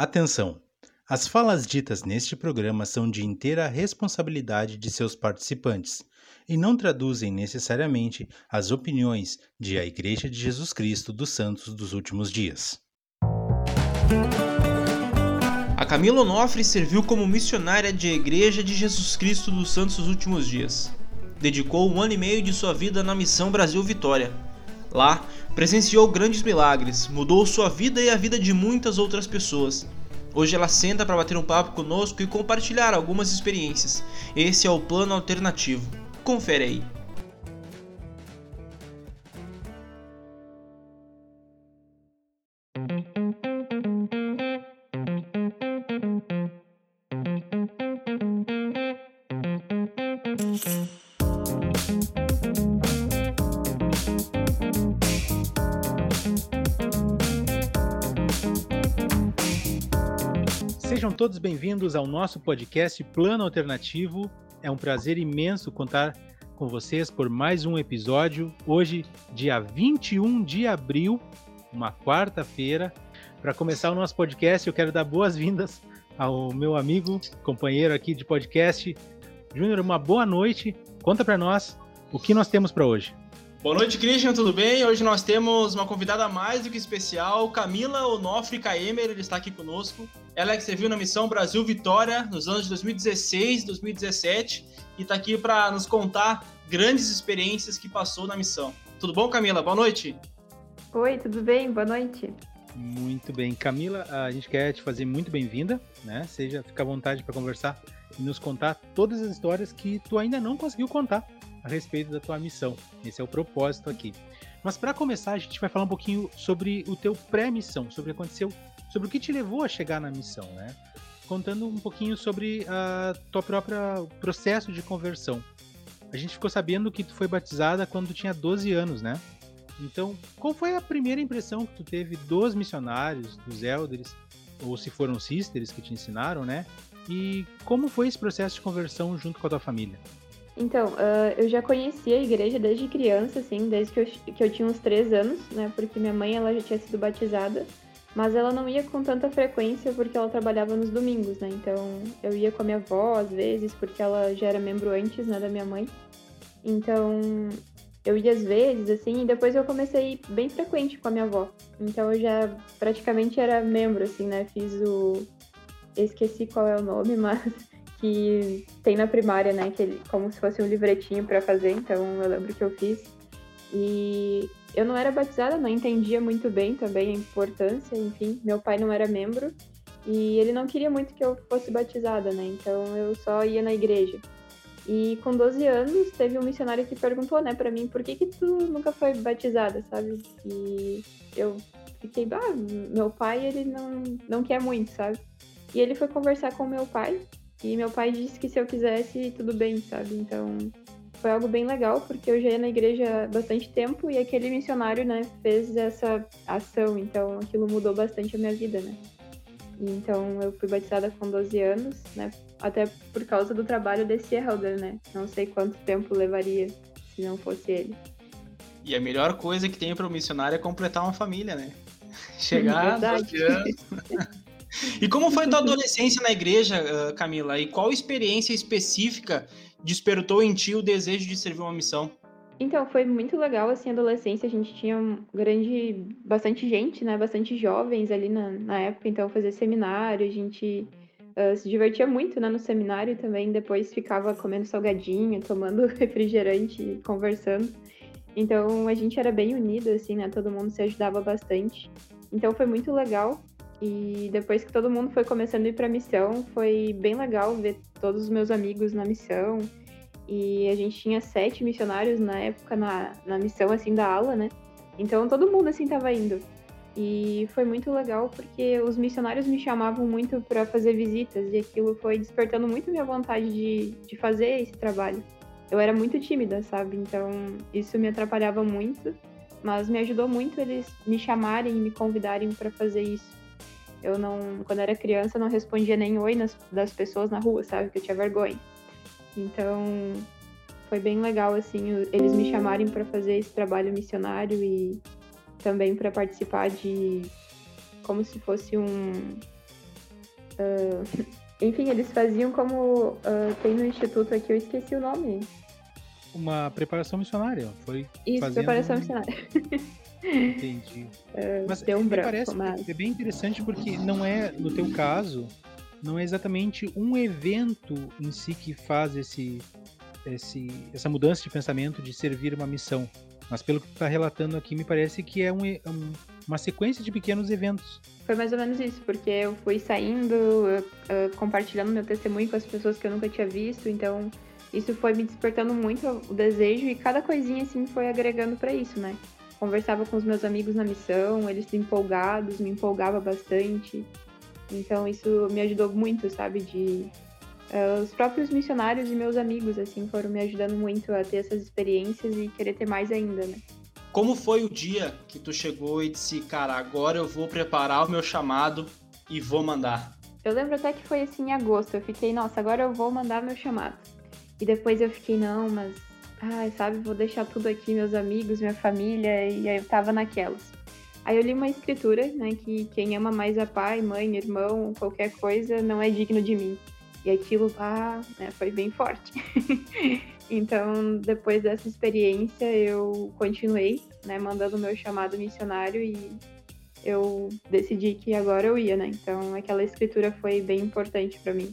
Atenção! As falas ditas neste programa são de inteira responsabilidade de seus participantes e não traduzem necessariamente as opiniões de a Igreja de Jesus Cristo dos Santos dos Últimos Dias. A Camila Onofre serviu como missionária de Igreja de Jesus Cristo dos Santos dos Últimos Dias. Dedicou um ano e meio de sua vida na Missão Brasil Vitória. Lá, presenciou grandes milagres, mudou sua vida e a vida de muitas outras pessoas Hoje ela senta para bater um papo conosco e compartilhar algumas experiências. Esse é o plano alternativo. Confere aí. Todos bem-vindos ao nosso podcast Plano Alternativo. É um prazer imenso contar com vocês por mais um episódio. Hoje, dia 21 de abril, uma quarta-feira. Para começar o nosso podcast, eu quero dar boas-vindas ao meu amigo, companheiro aqui de podcast, Júnior. Uma boa noite. Conta para nós o que nós temos para hoje. Boa noite, Christian, tudo bem? Hoje nós temos uma convidada mais do que especial, Camila Onofre Kaemer, ele está aqui conosco. Ela é que serviu na missão Brasil Vitória nos anos de 2016 2017 e está aqui para nos contar grandes experiências que passou na missão. Tudo bom, Camila? Boa noite. Oi, tudo bem? Boa noite. Muito bem. Camila, a gente quer te fazer muito bem-vinda, né? Seja, fica à vontade para conversar e nos contar todas as histórias que tu ainda não conseguiu contar a respeito da tua missão. Esse é o propósito aqui. Mas para começar, a gente vai falar um pouquinho sobre o teu pré-missão, sobre o que aconteceu, sobre o que te levou a chegar na missão, né? Contando um pouquinho sobre a tua própria processo de conversão. A gente ficou sabendo que tu foi batizada quando tu tinha 12 anos, né? Então, qual foi a primeira impressão que tu teve dos missionários, dos elders, ou se foram sisters que te ensinaram, né? E como foi esse processo de conversão junto com a tua família? Então, uh, eu já conhecia a igreja desde criança, assim, desde que eu, que eu tinha uns três anos, né? Porque minha mãe, ela já tinha sido batizada, mas ela não ia com tanta frequência porque ela trabalhava nos domingos, né? Então, eu ia com a minha avó, às vezes, porque ela já era membro antes, né, da minha mãe. Então, eu ia às vezes, assim, e depois eu comecei bem frequente com a minha avó. Então, eu já praticamente era membro, assim, né? Fiz o... esqueci qual é o nome, mas que tem na primária, né? Que ele, como se fosse um livretinho para fazer, então eu lembro que eu fiz. E eu não era batizada, não entendia muito bem também a importância, enfim, meu pai não era membro e ele não queria muito que eu fosse batizada, né? Então eu só ia na igreja. E com 12 anos teve um missionário que perguntou, né, para mim, por que que tu nunca foi batizada, sabe? E eu fiquei, ah, meu pai, ele não, não quer muito, sabe? E ele foi conversar com meu pai e meu pai disse que se eu quisesse, tudo bem, sabe? Então foi algo bem legal, porque eu já ia na igreja há bastante tempo e aquele missionário, né, fez essa ação, então aquilo mudou bastante a minha vida, né? Então eu fui batizada com 12 anos, né? Até por causa do trabalho desse elder, né? Não sei quanto tempo levaria se não fosse ele. E a melhor coisa que tem para o missionário é completar uma família, né? Chegar 12 anos. E como foi tua adolescência na igreja, Camila? E qual experiência específica despertou em ti o desejo de servir uma missão? Então, foi muito legal, assim, a adolescência, a gente tinha um grande, bastante gente, né, bastante jovens ali na, na época, então fazer seminário, a gente uh, se divertia muito, né, no seminário também, depois ficava comendo salgadinho, tomando refrigerante, conversando, então a gente era bem unido, assim, né, todo mundo se ajudava bastante, então foi muito legal, e depois que todo mundo foi começando a ir para a missão, foi bem legal ver todos os meus amigos na missão. E a gente tinha sete missionários na época na, na missão assim da ala, né? Então todo mundo assim tava indo. E foi muito legal porque os missionários me chamavam muito para fazer visitas e aquilo foi despertando muito minha vontade de, de fazer esse trabalho. Eu era muito tímida, sabe? Então isso me atrapalhava muito, mas me ajudou muito eles me chamarem e me convidarem para fazer isso. Eu não, quando era criança, não respondia nem oi nas, das pessoas na rua, sabe? Porque eu tinha vergonha. Então, foi bem legal, assim, eles me chamarem para fazer esse trabalho missionário e também para participar de como se fosse um Uh, enfim, eles faziam como uh, tem no instituto aqui, eu esqueci o nome. Uma preparação missionária, foi Isso, preparação missionária. Entendi. Uh, mas deu um branco, parece mas... é bem interessante porque não é, no teu caso, não é exatamente um evento em si que faz esse, esse, essa mudança de pensamento de servir uma missão. Mas pelo que tu está relatando aqui, me parece que é um, um, uma sequência de pequenos eventos. Foi mais ou menos isso, porque eu fui saindo, uh, compartilhando meu testemunho com as pessoas que eu nunca tinha visto, então isso foi me despertando muito o desejo e cada coisinha assim foi agregando para isso, né? Conversava com os meus amigos na missão, eles empolgados, me empolgava bastante. Então isso me ajudou muito, sabe, de Uh, os próprios missionários e meus amigos, assim, foram me ajudando muito a ter essas experiências e querer ter mais ainda, né? Como foi o dia que tu chegou e disse, cara, agora eu vou preparar o meu chamado e vou mandar? Eu lembro até que foi assim em agosto. Eu fiquei, nossa, agora eu vou mandar meu chamado. E depois eu fiquei, não, mas, ai, sabe, vou deixar tudo aqui, meus amigos, minha família, e aí eu tava naquelas. Aí eu li uma escritura, né, que quem ama mais a pai, mãe, irmão, qualquer coisa, não é digno de mim. E aquilo lá né, foi bem forte. então, depois dessa experiência, eu continuei, né, mandando meu chamado missionário e eu decidi que agora eu ia, né? Então, aquela escritura foi bem importante para mim.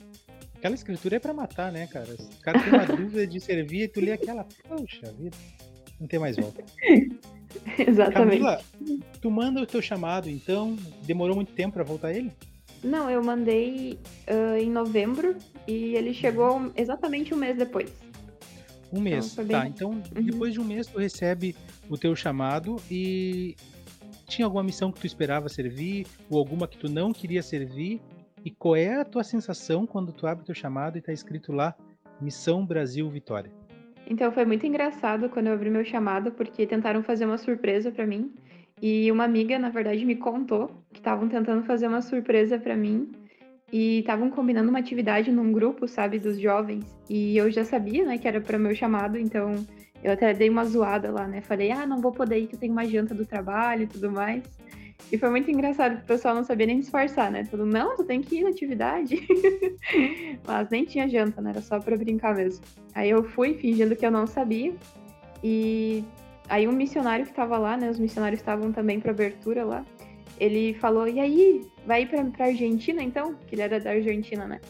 Aquela escritura é para matar, né, cara? O cara tem uma dúvida de servir e tu lê aquela, poxa vida, não tem mais volta. Exatamente. Camila, tu manda o teu chamado, então, demorou muito tempo para voltar ele? Não, eu mandei uh, em novembro e ele chegou exatamente um mês depois. Um mês, então, tá. Bem... Então, uhum. depois de um mês, tu recebe o teu chamado e tinha alguma missão que tu esperava servir ou alguma que tu não queria servir? E qual é a tua sensação quando tu abre o teu chamado e tá escrito lá Missão Brasil Vitória? Então foi muito engraçado quando eu abri meu chamado porque tentaram fazer uma surpresa para mim e uma amiga, na verdade, me contou que estavam tentando fazer uma surpresa para mim e estavam combinando uma atividade num grupo, sabe, dos jovens. E eu já sabia, né, que era para meu chamado, então eu até dei uma zoada lá, né? Falei: "Ah, não vou poder ir que eu tenho uma janta do trabalho e tudo mais". E foi muito engraçado, o pessoal não sabia nem disfarçar, né? Tudo, não, tu tem que ir na atividade. Mas nem tinha janta, né? Era só pra brincar mesmo. Aí eu fui fingindo que eu não sabia. E Aí um missionário que estava lá, né? Os missionários estavam também para abertura lá. Ele falou: "E aí, vai para pra Argentina então?" Que ele era da Argentina, né?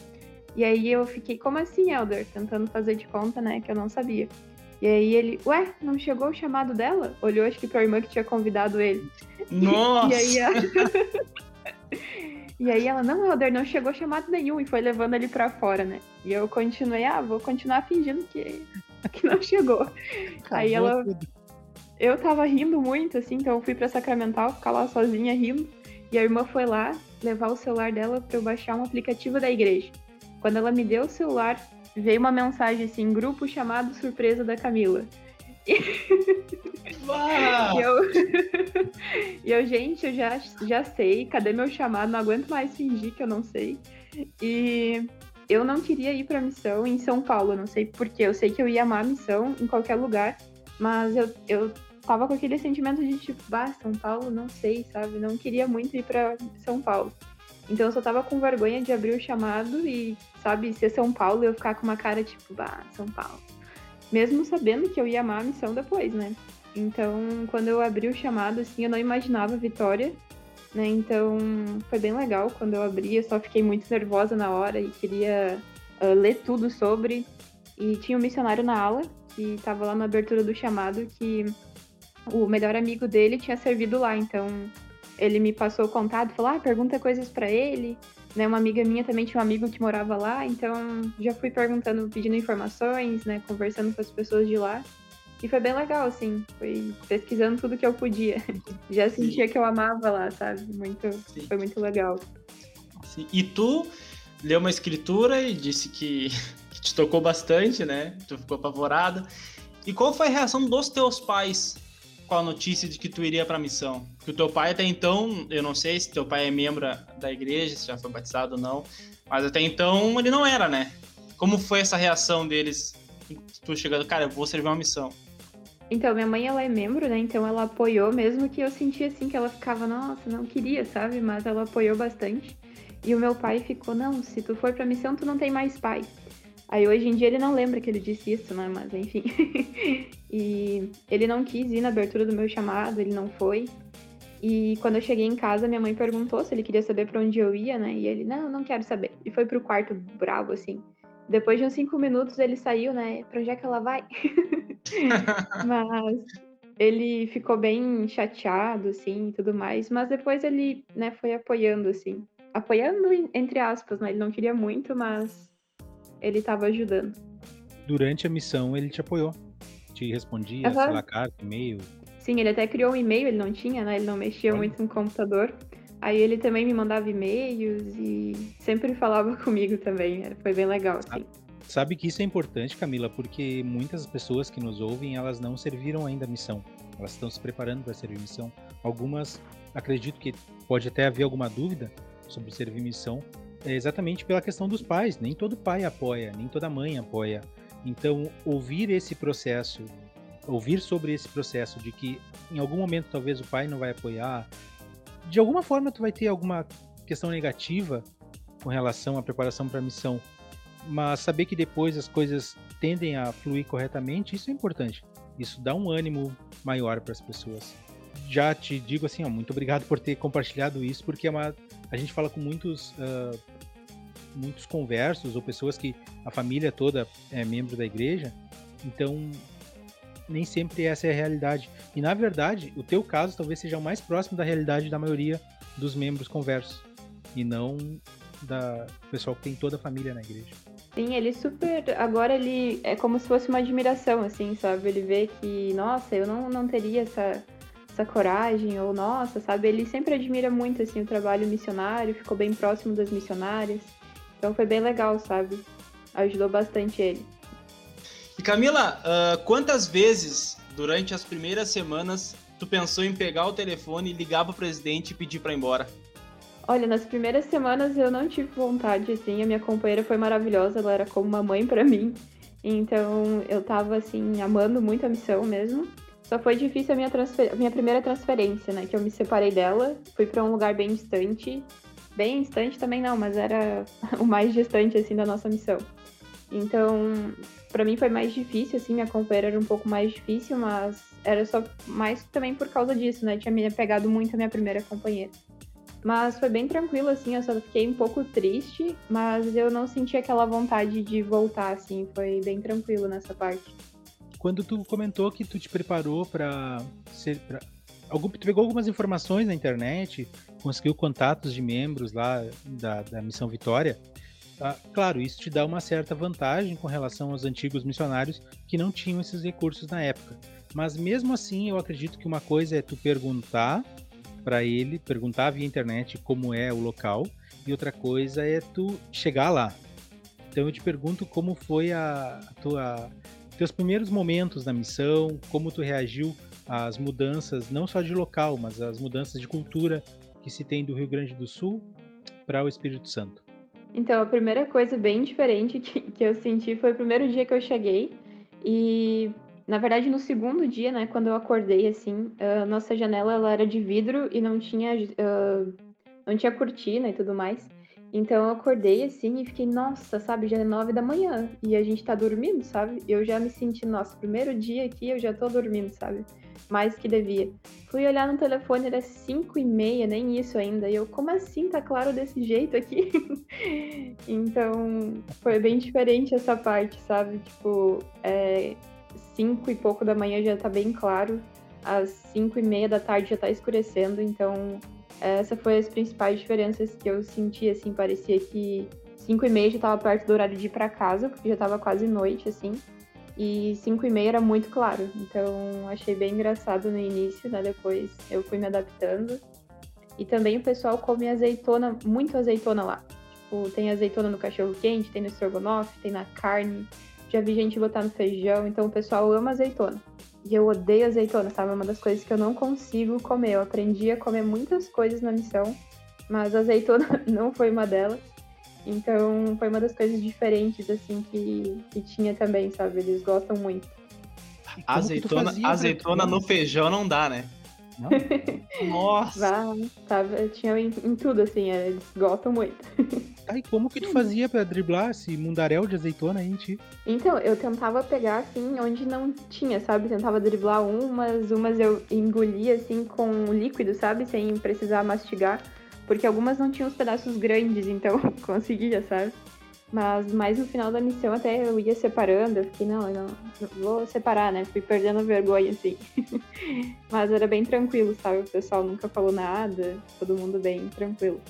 E aí eu fiquei: "Como assim, Elder?" Tentando fazer de conta, né, que eu não sabia. E aí ele: "Ué, não chegou o chamado dela?" Olhou acho que pra irmã que tinha convidado ele. Nossa. E, aí a... E aí ela, não, Elder, não chegou chamado nenhum, e foi levando ele para fora, né? E eu continuei, ah, vou continuar fingindo que, que não chegou. Acabou aí ela, tudo eu tava rindo muito, assim, então eu fui pra Sacramental, ficar lá sozinha rindo. E a irmã foi lá levar o celular dela para eu baixar um aplicativo da igreja. Quando ela me deu o celular, veio uma mensagem assim, grupo chamado Surpresa da Camila. E, eu... e eu, gente, eu já, já sei, cadê meu chamado? Não aguento mais fingir que eu não sei. E eu não queria ir pra missão em São Paulo, não sei porquê. Eu sei que eu ia amar a missão em qualquer lugar, mas eu, eu tava com aquele sentimento de tipo, bah, São Paulo, não sei, sabe? Não queria muito ir para São Paulo. Então eu só tava com vergonha de abrir o chamado e, sabe, ser São Paulo eu ficar com uma cara tipo, bah, São Paulo. Mesmo sabendo que eu ia amar a missão depois, né? Então, quando eu abri o chamado, assim, eu não imaginava vitória, né? Então, foi bem legal quando eu abri. Eu só fiquei muito nervosa na hora e queria uh, ler tudo sobre. E tinha um missionário na aula que tava lá na abertura do chamado que o melhor amigo dele tinha servido lá, então ele me passou o contato, falou: ah, pergunta coisas para ele. Né, uma amiga minha também tinha um amigo que morava lá, então já fui perguntando, pedindo informações, né, conversando com as pessoas de lá. E foi bem legal, assim, foi pesquisando tudo que eu podia. Já sentia Sim. que eu amava lá, sabe? Muito, foi muito legal. Sim. E tu leu uma escritura e disse que, que te tocou bastante, né? Tu ficou apavorada. E qual foi a reação dos teus pais com a notícia de que tu iria para missão? Que o teu pai até então, eu não sei se teu pai é membro da igreja, se já foi batizado ou não, mas até então ele não era, né? Como foi essa reação deles? Tu chegando, cara, eu vou servir uma missão. Então, minha mãe, ela é membro, né? Então ela apoiou, mesmo que eu sentia assim que ela ficava, nossa, não queria, sabe? Mas ela apoiou bastante. E o meu pai ficou, não, se tu for pra missão, tu não tem mais pai. Aí hoje em dia ele não lembra que ele disse isso, né? Mas enfim. e ele não quis ir na abertura do meu chamado, ele não foi. E quando eu cheguei em casa, minha mãe perguntou se ele queria saber para onde eu ia, né? E ele, não, não quero saber. E foi pro quarto bravo, assim. Depois de uns cinco minutos ele saiu, né? Pra onde é que ela vai? Mas ele ficou bem chateado, assim, e tudo mais. Mas depois ele, né, foi apoiando, assim. Apoiando, entre aspas, né? Ele não queria muito, mas ele tava ajudando. Durante a missão, ele te apoiou. Te respondia, uhum. sei lá, carta, e-mail. Sim, ele até criou um e-mail, ele não tinha, né? Ele não mexia Olha. muito no computador. Aí ele também me mandava e-mails e sempre falava comigo também. Foi bem legal, assim. Sabe que isso é importante, Camila, porque muitas pessoas que nos ouvem, elas não serviram ainda a missão. Elas estão se preparando para servir missão. Algumas, acredito que pode até haver alguma dúvida sobre servir missão, é exatamente pela questão dos pais. Nem todo pai apoia, nem toda mãe apoia. Então, ouvir esse processo, ouvir sobre esse processo de que em algum momento talvez o pai não vai apoiar, de alguma forma tu vai ter alguma questão negativa com relação à preparação para a missão mas saber que depois as coisas tendem a fluir corretamente, isso é importante. Isso dá um ânimo maior para as pessoas. Já te digo assim, ó, muito obrigado por ter compartilhado isso, porque é uma, a gente fala com muitos, uh, muitos conversos ou pessoas que a família toda é membro da igreja, então nem sempre essa é a realidade. E na verdade, o teu caso talvez seja o mais próximo da realidade da maioria dos membros conversos, e não da pessoal que tem toda a família na igreja. Sim, ele super. Agora ele é como se fosse uma admiração, assim, sabe? Ele vê que, nossa, eu não, não teria essa, essa coragem, ou nossa, sabe? Ele sempre admira muito, assim, o trabalho missionário, ficou bem próximo das missionárias. Então foi bem legal, sabe? Ajudou bastante ele. E Camila, uh, quantas vezes durante as primeiras semanas tu pensou em pegar o telefone, ligar pro presidente e pedir para ir embora? Olha, nas primeiras semanas eu não tive vontade, assim. A minha companheira foi maravilhosa, ela era como uma mãe para mim. Então eu tava, assim, amando muito a missão mesmo. Só foi difícil a minha, transfer... minha primeira transferência, né? Que eu me separei dela, fui para um lugar bem distante. Bem distante também não, mas era o mais distante, assim, da nossa missão. Então, para mim foi mais difícil, assim, minha companheira era um pouco mais difícil, mas era só mais também por causa disso, né? Tinha me apegado muito a minha primeira companheira. Mas foi bem tranquilo, assim, eu só fiquei um pouco triste, mas eu não senti aquela vontade de voltar, assim, foi bem tranquilo nessa parte. Quando tu comentou que tu te preparou para ser. Pra... Algum, tu pegou algumas informações na internet, conseguiu contatos de membros lá da, da Missão Vitória. Tá? Claro, isso te dá uma certa vantagem com relação aos antigos missionários que não tinham esses recursos na época. Mas mesmo assim, eu acredito que uma coisa é tu perguntar para ele, perguntar via internet como é o local, e outra coisa é tu chegar lá. Então eu te pergunto como foi a, a tua teus primeiros momentos na missão, como tu reagiu às mudanças não só de local, mas às mudanças de cultura que se tem do Rio Grande do Sul para o Espírito Santo. Então, a primeira coisa bem diferente que, que eu senti foi o primeiro dia que eu cheguei. E na verdade, no segundo dia, né, quando eu acordei, assim, a nossa janela ela era de vidro e não tinha, uh, não tinha cortina e tudo mais. Então eu acordei assim e fiquei, nossa, sabe, já é nove da manhã e a gente tá dormindo, sabe? Eu já me senti, nossa, primeiro dia aqui eu já tô dormindo, sabe? Mais que devia. Fui olhar no telefone, era cinco e meia, nem isso ainda. E eu, como assim tá claro desse jeito aqui? então foi bem diferente essa parte, sabe? Tipo, é, 5 e pouco da manhã já tá bem claro, às 5 e meia da tarde já tá escurecendo, então essa foi as principais diferenças que eu senti, assim, parecia que 5 e meia já tava perto do horário de ir para casa, porque já tava quase noite, assim, e 5 e meia era muito claro, então achei bem engraçado no início, né, depois eu fui me adaptando. E também o pessoal come azeitona, muito azeitona lá. Tipo, tem azeitona no cachorro quente, tem no estrogonofe, tem na carne, já vi gente botar no feijão, então o pessoal ama azeitona. E eu odeio azeitona, sabe? É uma das coisas que eu não consigo comer. Eu aprendi a comer muitas coisas na missão, mas azeitona não foi uma delas. Então foi uma das coisas diferentes, assim, que, que tinha também, sabe? Eles gostam muito. Azeitona, azeitona no feijão não dá, né? Nossa! Vá, tava, tinha em, em, tudo, assim, é, eles gostam muito. E como que tu fazia pra driblar esse mundaréu de azeitona aí em ti? Então, eu tentava pegar, assim, onde não tinha, sabe? Tentava driblar umas, umas eu engolia, assim, com líquido, sabe? Sem precisar mastigar. Porque algumas não tinham os pedaços grandes, então conseguia, sabe? Mas mais no final da missão até eu ia separando, eu fiquei, não, eu não, vou separar, né? Fui perdendo vergonha, assim. Mas era bem tranquilo, sabe? O pessoal nunca falou nada, todo mundo bem tranquilo.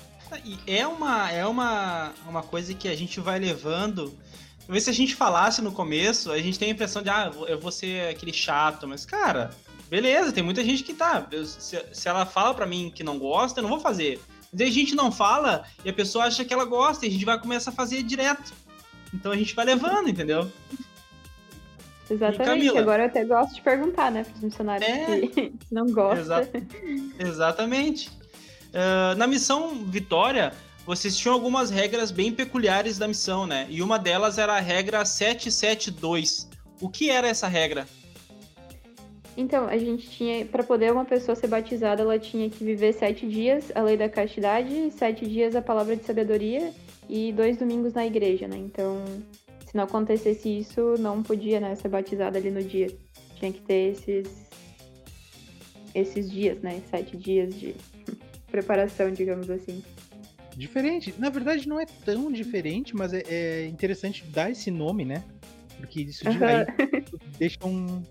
E é uma, é uma, uma coisa que a gente vai levando. Talvez se a gente falasse no começo, a gente tem a impressão de, ah, eu vou ser aquele chato, mas, cara, beleza, tem muita gente que tá. Se, se ela fala para mim que não gosta, eu não vou fazer. Mas a gente não fala e a pessoa acha que ela gosta e a gente vai começar a fazer direto. Então a gente vai levando, entendeu? Exatamente. Agora eu até gosto de perguntar, né, para os missionários é... que não gostam. Exa... Exatamente. Uh, na missão Vitória, vocês tinham algumas regras bem peculiares da missão, né? E uma delas era a regra 772. O que era essa regra? Então, a gente tinha, para poder uma pessoa ser batizada, ela tinha que viver sete dias a lei da castidade, sete dias a palavra de sabedoria e dois domingos na igreja, né? Então, se não acontecesse isso, não podia, né, ser batizada ali no dia. Tinha que ter esses esses dias, né? Sete dias de preparação, digamos assim. Diferente. Na verdade, não é tão diferente, mas é, é interessante dar esse nome, né? Porque isso uhum. deixa um,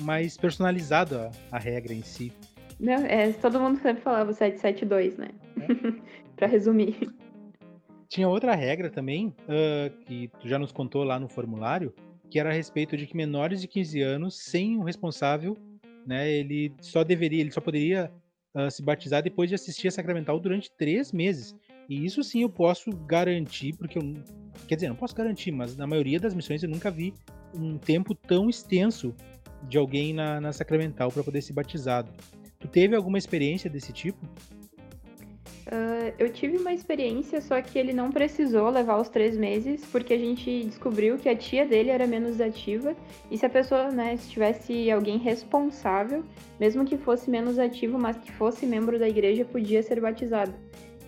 mais personalizado a, regra em si. Não, é, todo mundo sempre falava 772, né? É. pra resumir. Tinha outra regra também, uh, que tu já nos contou lá no formulário, que era a respeito de que menores de 15 anos, sem o responsável, né, ele só deveria, ele só poderia uh, se batizar depois de assistir a sacramental durante três meses. E isso sim eu posso garantir, porque eu. Quer dizer, não posso garantir, mas na maioria das missões eu nunca vi um tempo tão extenso de alguém na, na sacramental para poder ser batizado. Tu teve alguma experiência desse tipo? Uh, eu tive uma experiência, só que ele não precisou levar os três meses, porque a gente descobriu que a tia dele era menos ativa, e se a pessoa, né, se tivesse alguém responsável, mesmo que fosse menos ativo, mas que fosse membro da igreja, podia ser batizado.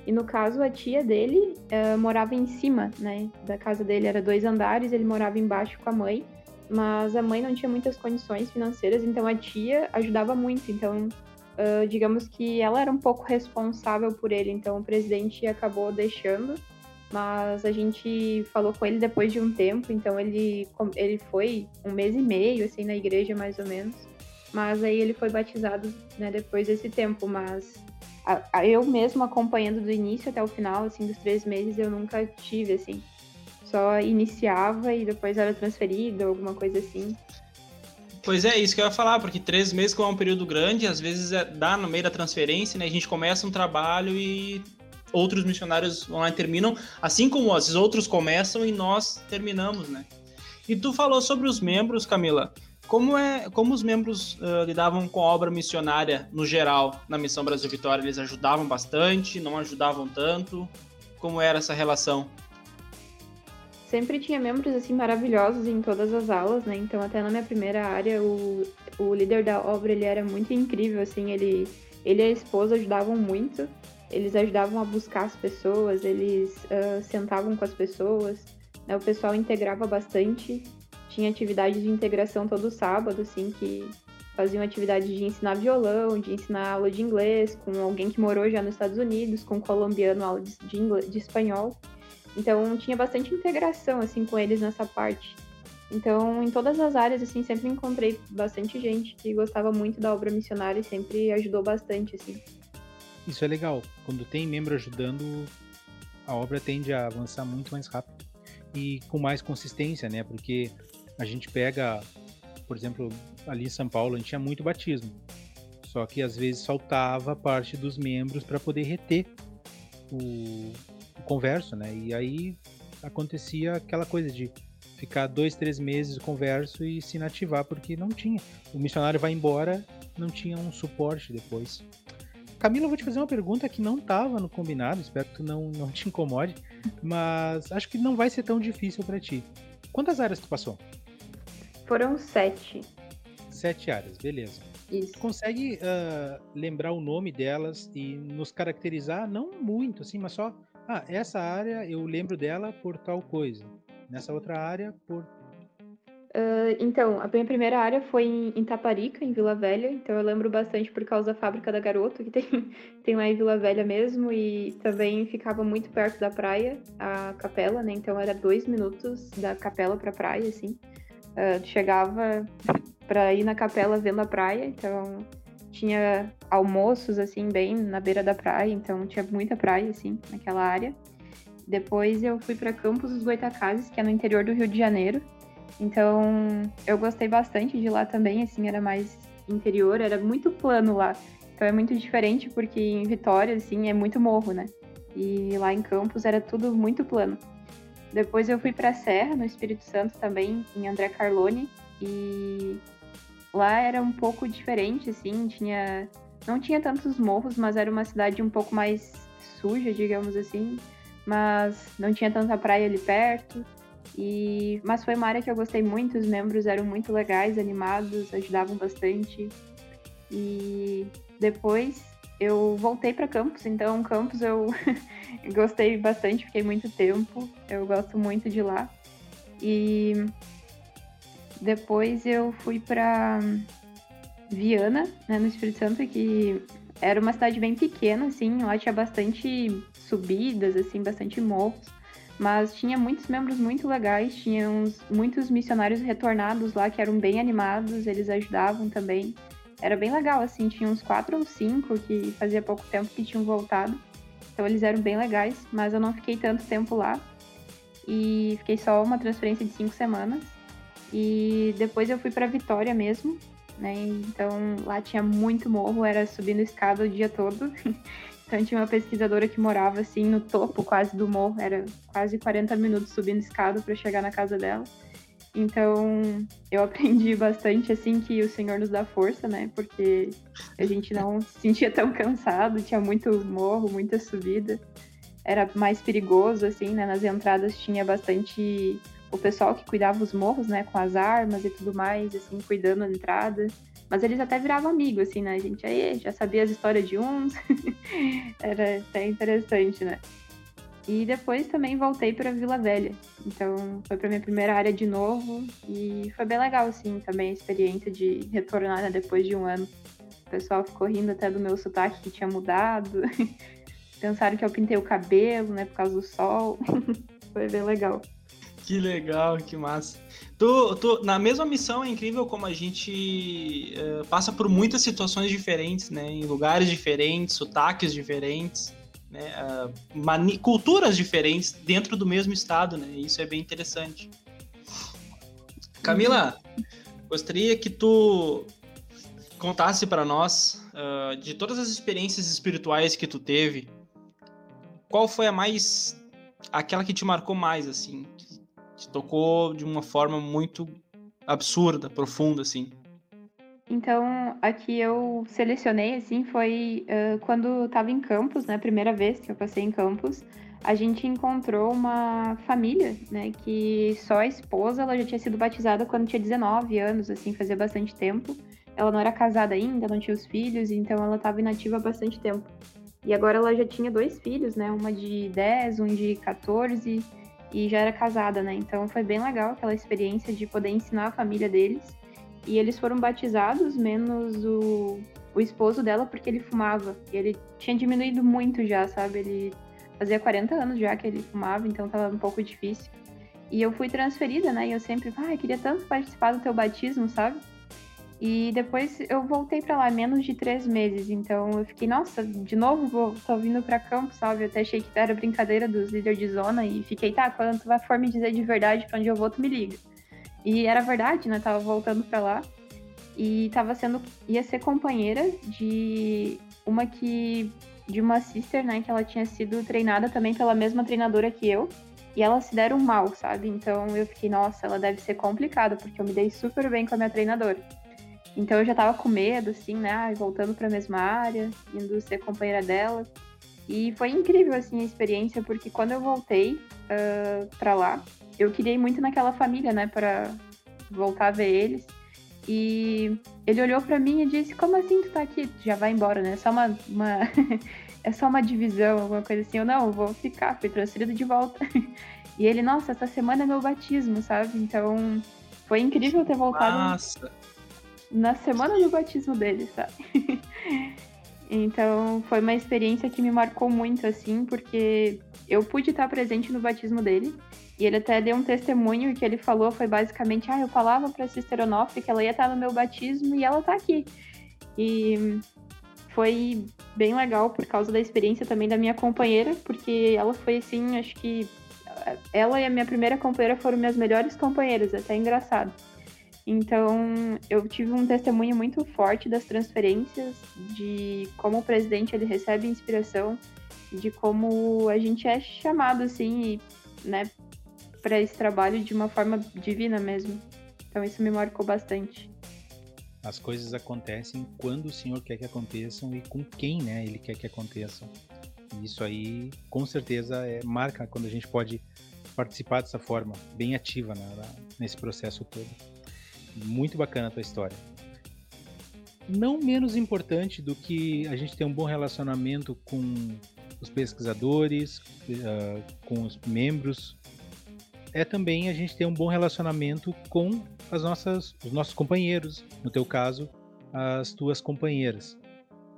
E no caso, a tia dele uh, morava em cima, né, da casa dele, era dois andares, ele morava embaixo com a mãe, mas a mãe não tinha muitas condições financeiras, então a tia ajudava muito. Então, uh, digamos que ela era um pouco responsável por ele, então o presidente acabou deixando, mas a gente falou com ele depois de um tempo, então ele, ele foi um mês e meio, assim, na igreja, mais ou menos. Mas aí ele foi batizado, né, depois desse tempo, mas eu mesmo acompanhando do início até o final, assim, dos três meses, eu nunca tive, assim, só iniciava e depois era transferido, alguma coisa assim. Pois é, isso que eu ia falar, porque três meses, como é um período grande, às vezes é, dá no meio da transferência, né? A gente começa um trabalho e outros missionários vão lá e terminam, assim como esses outros começam e nós terminamos, né? E tu falou sobre os membros, Camila. Como é, como os membros uh, lidavam com a obra missionária no geral na Missão Brasil Vitória? Eles ajudavam bastante, não ajudavam tanto? Como era essa relação? Sempre tinha membros assim maravilhosos em todas as aulas, né? Então até na minha primeira área o, o líder da obra ele era muito incrível, assim, ele ele e a esposa ajudavam muito, eles ajudavam a buscar as pessoas, eles uh, sentavam com as pessoas, né? O pessoal integrava bastante, tinha atividades de integração todo sábado, assim, que faziam atividade de ensinar violão, de ensinar aula de inglês com alguém que morou já nos Estados Unidos, com um colombiano aula de, de, inglês, de espanhol. Então tinha bastante integração assim com eles nessa parte. Então, em todas as áreas assim, sempre encontrei bastante gente que gostava muito da obra missionária e sempre ajudou bastante assim. Isso é legal. Quando tem membro ajudando, a obra tende a avançar muito mais rápido e com mais consistência, né? Porque a gente pega, por exemplo, ali em São Paulo, a gente tinha muito batismo. Só que às vezes faltava parte dos membros para poder reter o, converso, né? E aí acontecia aquela coisa de ficar dois, três meses converso e se inativar porque não tinha. O missionário vai embora, não tinha um suporte depois. Camila, eu vou te fazer uma pergunta que não estava no combinado, espero que tu não, não te incomode, mas acho que não vai ser tão difícil para ti. Quantas áreas tu passou? Foram sete. Sete áreas, beleza. Isso. Tu consegue uh, lembrar o nome delas e nos caracterizar, não muito, assim, mas só, ah, essa área eu lembro dela por tal coisa, nessa outra área por Uh, então, a minha primeira área foi em, Taparica, em Vila Velha. Então, eu lembro bastante por causa da fábrica da Garoto, que tem, tem lá em Vila Velha mesmo. E também ficava muito perto da praia, a capela, né? Então, era dois minutos da capela pra praia, assim. Uh, chegava para ir na capela vendo a praia. Então, tinha almoços, assim, bem na beira da praia. Então, tinha muita praia, assim, naquela área. Depois, eu fui para Campos dos Goitacazes, que é no interior do Rio de Janeiro. Então, eu gostei bastante de lá também, assim, era mais interior, era muito plano lá. Então é muito diferente porque em Vitória, assim, é muito morro, né? E lá em Campos era tudo muito plano. Depois eu fui para Serra, no Espírito Santo também, em André Carlone, e lá era um pouco diferente, assim, tinha não tinha tantos morros, mas era uma cidade um pouco mais suja, digamos assim, mas não tinha tanta praia ali perto. E, mas foi uma área que eu gostei muito, os membros eram muito legais, animados, ajudavam bastante. E depois eu voltei para campus, então campus eu gostei bastante, fiquei muito tempo, eu gosto muito de lá. E depois eu fui para Viana, né, no Espírito Santo, que era uma cidade bem pequena, assim, lá tinha bastante subidas, assim, bastante morros. Mas tinha muitos membros muito legais, tinha uns, muitos missionários retornados lá que eram bem animados, eles ajudavam também. Era bem legal, assim, tinha uns quatro ou cinco que fazia pouco tempo que tinham voltado. Então eles eram bem legais, mas eu não fiquei tanto tempo lá. E fiquei só uma transferência de cinco semanas. E depois eu fui para Vitória mesmo, né? Então lá tinha muito morro, era subindo escada o dia todo. Então tinha uma pesquisadora que morava assim no topo quase do morro, era quase 40 minutos subindo escada para chegar na casa dela. Então eu aprendi bastante assim que o Senhor nos dá força, né? Porque a gente não se sentia tão cansado, tinha muito morro, muita subida. Era mais perigoso assim, né? Nas entradas tinha bastante o pessoal que cuidava os morros, né, com as armas e tudo mais, assim, cuidando da entrada. Mas eles até viravam amigos, assim, né? A gente aí já sabia as histórias de uns. Era até interessante, né? E depois também voltei para Vila Velha. Então foi para minha primeira área de novo e foi bem legal, assim, também a experiência de retornar né, depois de um ano. O pessoal ficou rindo até do meu sotaque que tinha mudado. Pensaram que eu pintei o cabelo, né, por causa do sol. foi bem legal. Que legal, que massa. Tu, tu, na mesma missão é incrível como a gente uh, passa por muitas situações diferentes, né? Em lugares diferentes, sotaques diferentes, né? Uh, culturas diferentes dentro do mesmo estado, né? Isso é bem interessante. Camila, gostaria que tu contasse para nós uh, de todas as experiências espirituais que tu teve, qual foi a mais aquela que te marcou mais assim, te tocou de uma forma muito absurda, profunda, assim. Então, aqui eu selecionei, assim, foi uh, quando estava em Campos, né? Primeira vez que eu passei em Campos, a gente encontrou uma família, né? Que só a esposa, ela já tinha sido batizada quando tinha 19 anos, assim, fazia bastante tempo. Ela não era casada ainda, não tinha os filhos, então ela estava inativa há bastante tempo. E agora ela já tinha dois filhos, né? Uma de 10, um de 14 e já era casada, né? Então foi bem legal aquela experiência de poder ensinar a família deles. E eles foram batizados, menos o, o esposo dela, porque ele fumava. E ele tinha diminuído muito já, sabe? Ele fazia 40 anos já que ele fumava, então tava um pouco difícil. E eu fui transferida, né? E eu sempre, ah, eu queria tanto participar do teu batismo, sabe? E depois eu voltei para lá menos de três meses. Então eu fiquei, nossa, de novo vou, tô vindo para campo, sabe? Eu até achei que era brincadeira dos líderes de zona e fiquei, tá, quando tu for me dizer de verdade para onde eu vou, tu me liga. E era verdade, né? Tava voltando para lá e tava sendo ia ser companheira de uma que de uma sister, né, que ela tinha sido treinada também pela mesma treinadora que eu. E elas se deram mal, sabe? Então eu fiquei, nossa, ela deve ser complicada, porque eu me dei super bem com a minha treinadora. Então eu já tava com medo, assim, né? Voltando para a mesma área, indo ser companheira dela. E foi incrível, assim, a experiência, porque quando eu voltei uh, para lá, eu queria ir muito naquela família, né? Para voltar a ver eles. E ele olhou para mim e disse: Como assim tu tá aqui? Já vai embora, né? É só uma. uma... é só uma divisão, alguma coisa assim. Eu não, eu vou ficar, fui transferido de volta. E ele, nossa, essa semana é meu batismo, sabe? Então foi incrível ter voltado Nossa. Na semana do batismo dele, sabe? então foi uma experiência que me marcou muito, assim, porque eu pude estar presente no batismo dele. E ele até deu um testemunho que ele falou foi basicamente, ah, eu falava pra Sister Onofre que ela ia estar no meu batismo e ela tá aqui. E foi bem legal por causa da experiência também da minha companheira, porque ela foi assim, acho que ela e a minha primeira companheira foram minhas melhores companheiras, até engraçado. Então, eu tive um testemunho muito forte das transferências, de como o presidente ele recebe inspiração, de como a gente é chamado assim, né, para esse trabalho de uma forma divina mesmo. Então isso me marcou bastante. As coisas acontecem quando o Senhor quer que aconteçam e com quem, né, ele quer que aconteçam. Isso aí, com certeza, é, marca quando a gente pode participar dessa forma, bem ativa né, nesse processo todo. Muito bacana a tua história. Não menos importante do que a gente ter um bom relacionamento com os pesquisadores, uh, com os membros é também a gente ter um bom relacionamento com as nossas, os nossos companheiros, no teu caso, as tuas companheiras.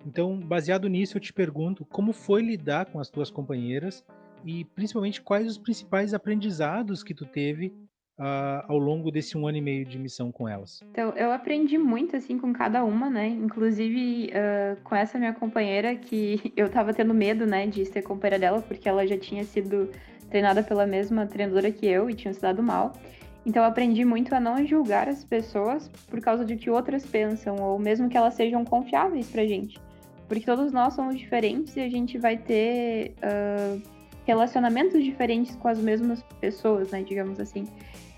Então, baseado nisso, eu te pergunto como foi lidar com as tuas companheiras e principalmente quais os principais aprendizados que tu teve uh, ao longo desse um ano e meio de missão com elas. Então, eu aprendi muito assim com cada uma, né? Inclusive uh, com essa minha companheira que eu tava tendo medo, né, de ser companheira dela porque ela já tinha sido treinada pela mesma treinadora que eu e tinham se dado mal. Então eu aprendi muito a não julgar as pessoas por causa de que outras pensam, ou mesmo que elas sejam confiáveis pra gente. Porque todos nós somos diferentes e a gente vai ter uh, relacionamentos diferentes com as mesmas pessoas, né, digamos assim.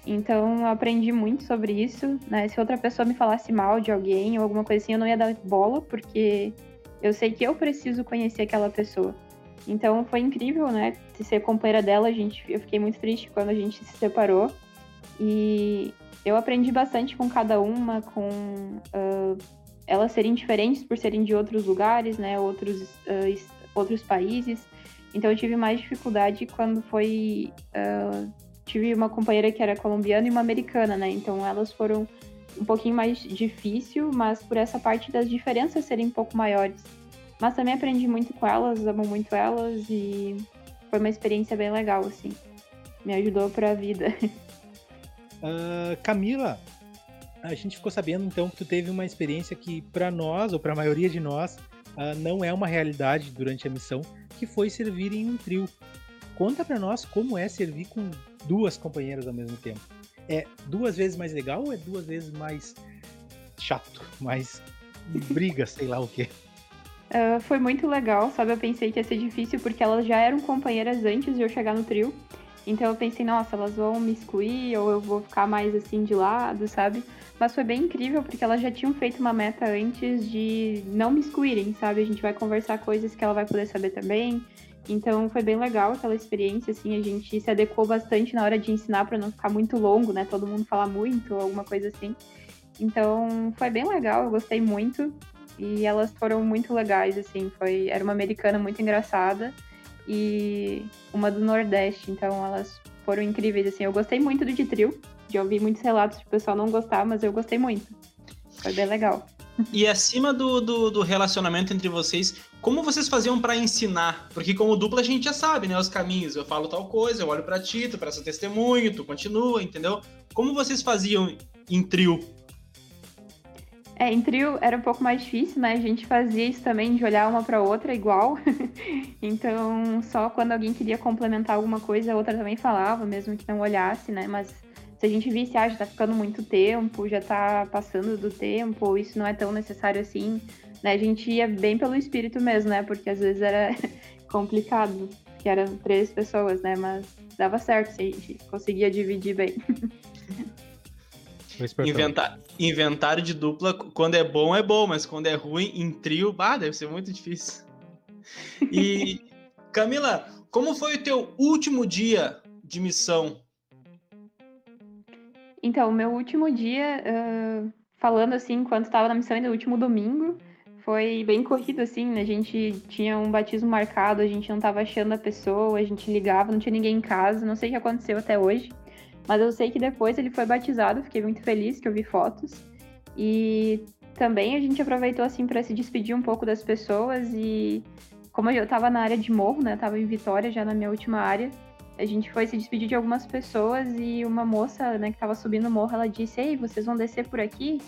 Então eu aprendi muito sobre isso, né? Se outra pessoa me falasse mal de alguém ou alguma coisa assim, eu não ia dar bola, porque eu sei que eu preciso conhecer aquela pessoa. Então foi incrível, né? Ser companheira dela, a gente, eu fiquei muito triste quando a gente se separou. E eu aprendi bastante com cada uma, com uh, elas serem diferentes por serem de outros lugares, né? Outros, uh, outros países. Então eu tive mais dificuldade quando foi. Uh, tive uma companheira que era colombiana e uma americana, né? Então elas foram um pouquinho mais difícil, mas por essa parte das diferenças serem um pouco maiores. Mas também aprendi muito com elas, amo muito elas e foi uma experiência bem legal, assim. Me ajudou pra vida. Uh, Camila, a gente ficou sabendo então que tu teve uma experiência que para nós, ou para a maioria de nós, uh, não é uma realidade durante a missão, que foi servir em um trio. Conta para nós como é servir com duas companheiras ao mesmo tempo. É duas vezes mais legal ou é duas vezes mais chato, mais briga, sei lá o quê? Uh, foi muito legal, sabe? Eu pensei que ia ser difícil porque elas já eram companheiras antes de eu chegar no trio. Então eu pensei, nossa, elas vão me excluir ou eu vou ficar mais assim de lado, sabe? Mas foi bem incrível porque elas já tinham feito uma meta antes de não me excluírem, sabe? A gente vai conversar coisas que ela vai poder saber também. Então foi bem legal aquela experiência, assim, a gente se adequou bastante na hora de ensinar para não ficar muito longo, né? Todo mundo falar muito alguma coisa assim. Então foi bem legal, eu gostei muito. E elas foram muito legais, assim, foi, era uma americana muito engraçada e uma do Nordeste, então elas foram incríveis, assim, eu gostei muito do de trio, de ouvir muitos relatos de pessoal não gostar, mas eu gostei muito, foi bem legal. E acima do, do, do relacionamento entre vocês, como vocês faziam para ensinar? Porque como dupla a gente já sabe, né, os caminhos, eu falo tal coisa, eu olho para ti, tu presta testemunho, tu continua, entendeu? Como vocês faziam em trio é, em trio era um pouco mais difícil, né? A gente fazia isso também de olhar uma para outra igual. então, só quando alguém queria complementar alguma coisa, a outra também falava, mesmo que não olhasse, né? Mas se a gente visse, ah, já tá ficando muito tempo, já tá passando do tempo, ou isso não é tão necessário assim, né? A gente ia bem pelo espírito mesmo, né? Porque às vezes era complicado, que eram três pessoas, né? Mas dava certo, a gente conseguia dividir bem. Inventar, inventário de dupla, quando é bom, é bom, mas quando é ruim, em trio, bah, deve ser muito difícil. E, Camila, como foi o teu último dia de missão? Então, o meu último dia uh, falando assim, enquanto estava na missão no último domingo, foi bem corrido assim, né? A gente tinha um batismo marcado, a gente não estava achando a pessoa, a gente ligava, não tinha ninguém em casa, não sei o que aconteceu até hoje. Mas eu sei que depois ele foi batizado, fiquei muito feliz que eu vi fotos. E também a gente aproveitou assim para se despedir um pouco das pessoas e como eu estava na área de morro, né? Tava em Vitória já na minha última área. A gente foi se despedir de algumas pessoas e uma moça, né, que estava subindo o morro, ela disse: "Ei, vocês vão descer por aqui?"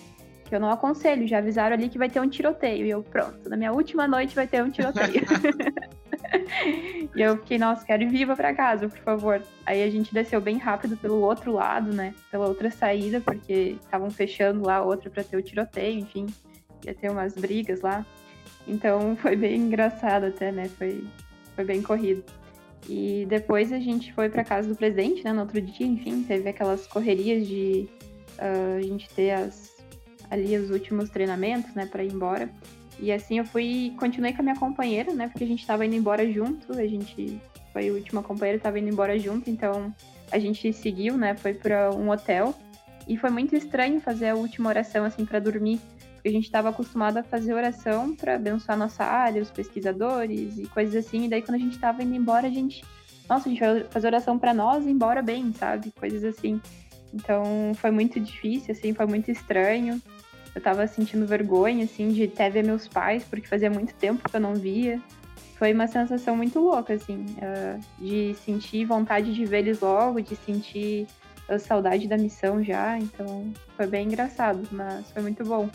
Que eu não aconselho, já avisaram ali que vai ter um tiroteio. E eu, pronto, na minha última noite vai ter um tiroteio. e eu fiquei, nossa, quero ir viva para casa, por favor. Aí a gente desceu bem rápido pelo outro lado, né? Pela outra saída, porque estavam fechando lá outra para ter o tiroteio, enfim, ia ter umas brigas lá. Então foi bem engraçado até, né? Foi, foi bem corrido. E depois a gente foi para casa do presidente, né? No outro dia, enfim, teve aquelas correrias de uh, a gente ter as, ali os últimos treinamentos, né? Para ir embora. E assim eu fui, continuei com a minha companheira, né? Porque a gente tava indo embora junto, a gente foi a última companheira, tava indo embora junto, então a gente seguiu, né? Foi para um hotel. E foi muito estranho fazer a última oração assim para dormir, a gente estava acostumado a fazer oração para abençoar nossa área, os pesquisadores e coisas assim. E daí quando a gente tava indo embora, a gente, nossa, a gente vai fazer oração para nós e embora bem, sabe? Coisas assim. Então foi muito difícil, assim, foi muito estranho eu tava sentindo vergonha, assim, de até ver meus pais, porque fazia muito tempo que eu não via. Foi uma sensação muito louca, assim, uh, de sentir vontade de ver eles logo, de sentir a saudade da missão já. Então, foi bem engraçado, mas foi muito bom.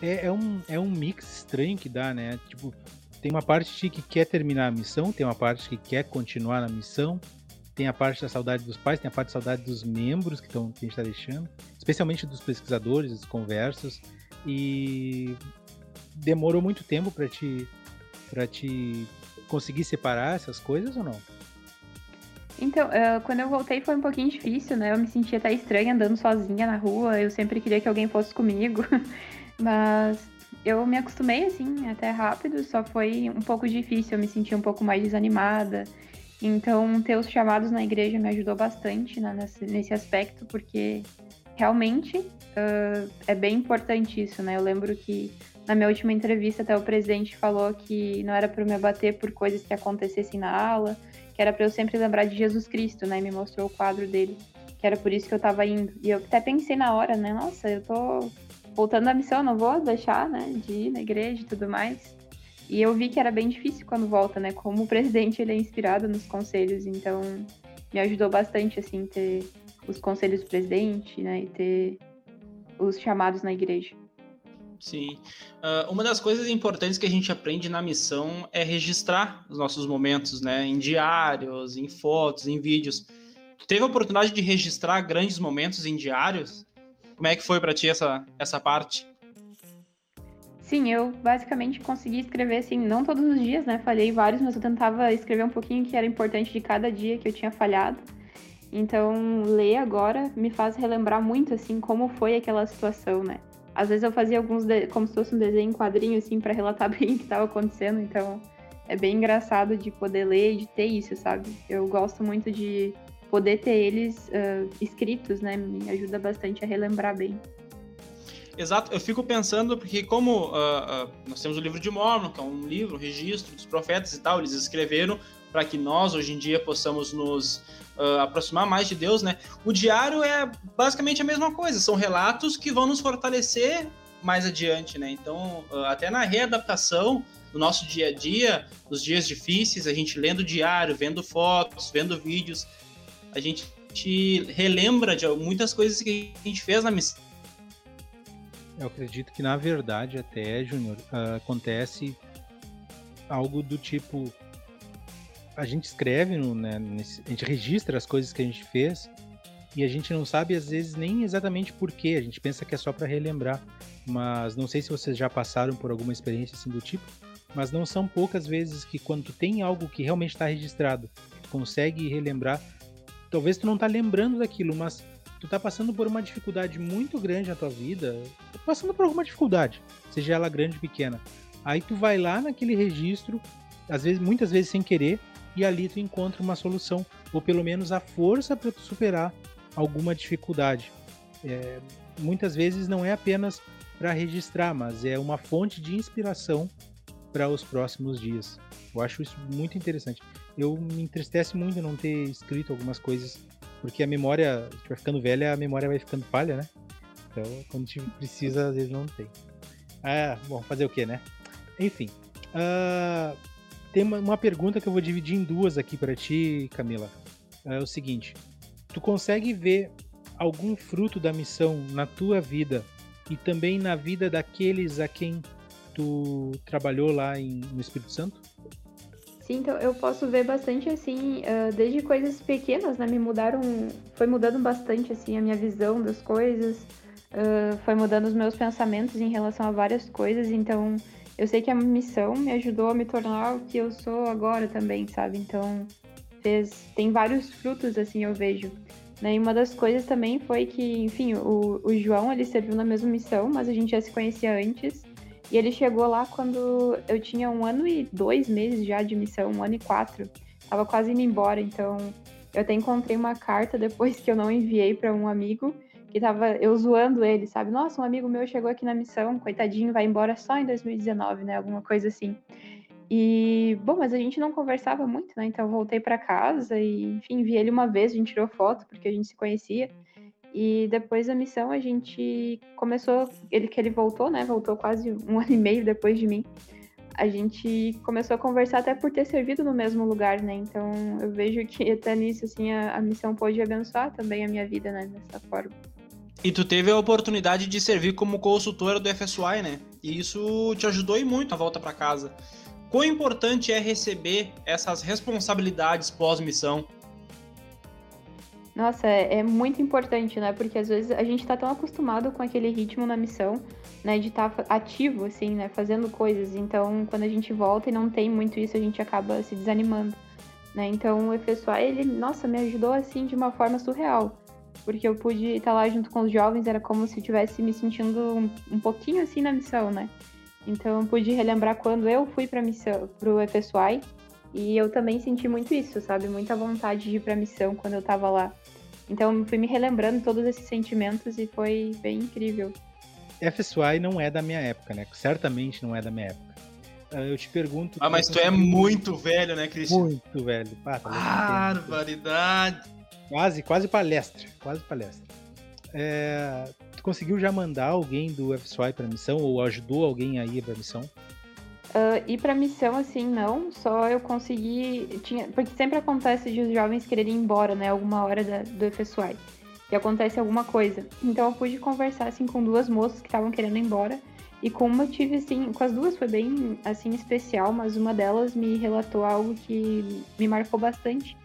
É, é, um, é um mix estranho que dá, né? Tipo, tem uma parte que quer terminar a missão, tem uma parte que quer continuar na missão, tem a parte da saudade dos pais, tem a parte da saudade dos membros que, tão, que a gente está deixando especialmente dos pesquisadores, das conversas, e demorou muito tempo para te te conseguir separar essas coisas ou não? Então, uh, quando eu voltei foi um pouquinho difícil, né? Eu me sentia até estranha andando sozinha na rua, eu sempre queria que alguém fosse comigo, mas eu me acostumei assim, até rápido, só foi um pouco difícil, eu me sentia um pouco mais desanimada. Então, ter os chamados na igreja me ajudou bastante né, nesse, aspecto, porque realmente uh, é bem importante isso, né? Eu lembro que na minha última entrevista até o presidente falou que não era para me abater por coisas que acontecessem na aula, que era para eu sempre lembrar de Jesus Cristo, né? Me mostrou o quadro dele, que era por isso que eu estava indo. E eu até pensei na hora, né? Nossa, eu tô voltando à missão, não vou deixar, né, de ir na igreja e tudo mais. E eu vi que era bem difícil quando volta, né? Como o presidente ele é inspirado nos conselhos, então me ajudou bastante assim ter os conselhos do presidente, né, e ter os chamados na igreja. Sim. Uh, uma das coisas importantes que a gente aprende na missão é registrar os nossos momentos, né? Em diários, em fotos, em vídeos. Tu teve a oportunidade de registrar grandes momentos em diários? Como é que foi para ti essa, essa parte? Sim, eu basicamente consegui escrever, assim, não todos os dias, né? Falhei vários, mas eu tentava escrever um pouquinho que era importante de cada dia que eu tinha falhado. Então, ler agora me faz relembrar muito, assim, como foi aquela situação, né? Às vezes eu fazia alguns, de... como se fosse um desenho em quadrinho, assim, para relatar bem o que estava acontecendo. Então, é bem engraçado de poder ler e de ter isso, sabe? Eu gosto muito de poder ter eles uh, escritos, né? Me ajuda bastante a relembrar bem. Exato, eu fico pensando, porque como uh, uh, nós temos o livro de Mormon, que é um livro, um registro dos profetas e tal, eles escreveram para que nós, hoje em dia, possamos nos uh, aproximar mais de Deus, né? O diário é basicamente a mesma coisa, são relatos que vão nos fortalecer mais adiante, né? Então, uh, até na readaptação do nosso dia a dia, nos dias difíceis, a gente lendo diário, vendo fotos, vendo vídeos, a gente relembra de muitas coisas que a gente fez na missão. Eu acredito que, na verdade, até, Júnior, uh, acontece algo do tipo a gente escreve, né, nesse, a gente registra as coisas que a gente fez e a gente não sabe às vezes nem exatamente por quê. A gente pensa que é só para relembrar, mas não sei se vocês já passaram por alguma experiência assim do tipo, mas não são poucas vezes que quando tu tem algo que realmente está registrado, tu consegue relembrar. Talvez tu não tá lembrando daquilo, mas tu tá passando por uma dificuldade muito grande na tua vida, passando por alguma dificuldade, seja ela grande ou pequena. Aí tu vai lá naquele registro, às vezes, muitas vezes sem querer, e ali tu encontra uma solução, ou pelo menos a força para tu superar alguma dificuldade. É, muitas vezes não é apenas para registrar, mas é uma fonte de inspiração para os próximos dias. Eu acho isso muito interessante. Eu me entristece muito não ter escrito algumas coisas, porque a memória, vai ficando velha, a memória vai ficando falha, né? Então, quando a gente precisa, às vezes não tem. Ah, bom, fazer o que, né? Enfim. Uh, tem uma, uma, pergunta que eu vou dividir em duas aqui para ti, Camila. É o seguinte: tu consegue ver algum fruto da missão na tua vida e também na vida daqueles a quem tu trabalhou lá em, no Espírito Santo? Sim, então eu posso ver bastante assim, uh, desde coisas pequenas, né? Me mudaram, foi mudando bastante assim a minha visão das coisas, uh, foi mudando os meus pensamentos em relação a várias coisas. Então eu sei que a missão me ajudou a me tornar o que eu sou agora também, sabe? Então fez, tem vários frutos assim eu vejo. Né? E uma das coisas também foi que, enfim, o, o João ele serviu na mesma missão, mas a gente já se conhecia antes. E ele chegou lá quando eu tinha um ano e dois meses já de missão, um ano e quatro. Tava quase indo embora, então eu até encontrei uma carta depois que eu não enviei para um amigo, que tava eu zoando ele, sabe? Nossa, um amigo meu chegou aqui na missão, coitadinho, vai embora só em 2019, né? Alguma coisa assim. E, bom, mas a gente não conversava muito, né? Então eu voltei para casa e, enfim, vi ele uma vez, a gente tirou foto porque a gente se conhecia. E depois da missão a gente começou, ele que ele voltou, né? Voltou quase um ano e meio depois de mim. A gente começou a conversar até por ter servido no mesmo lugar, né? Então eu vejo que até nisso, assim, a, a missão pôde abençoar também a minha vida, né? Dessa forma. E tu teve a oportunidade de servir como consultora do FSY, né? E isso te ajudou e muito na volta para casa. Quão importante é receber essas responsabilidades pós-missão? Nossa, é, é, muito importante, né? Porque às vezes a gente está tão acostumado com aquele ritmo na missão, né? De estar tá ativo, assim, né? Fazendo coisas. Então, quando a gente volta e não tem muito isso, a gente acaba se desanimando, né? Então, o efetuar, ele, nossa, me ajudou, assim, de uma forma surreal. Porque eu pude estar lá junto com os jovens, era como se eu estivesse me sentindo um, um pouquinho assim na missão, né? Então eu pude relembrar quando eu fui para missão, pro FSY, e eu também senti muito isso, sabe? Muita vontade de ir pra missão quando eu tava lá. Então fui me relembrando todos esses sentimentos e foi bem incrível. FSY não é da minha época, né? Certamente não é da minha época. Ah, eu te pergunto. Ah, mas tu é muito velho, né, Cristian? Muito velho. Pá, tá Barbaridade! Quase, quase palestra. Quase palestra. É, conseguiu já mandar alguém do FSY para missão ou ajudou alguém a ir para missão? Uh, ir para missão assim não, só eu consegui tinha porque sempre acontece de os jovens quererem ir embora, né, alguma hora da, do FSY. Que acontece alguma coisa. Então eu pude conversar assim com duas moças que estavam querendo ir embora. E com uma tive assim, com as duas foi bem assim especial, mas uma delas me relatou algo que me marcou bastante,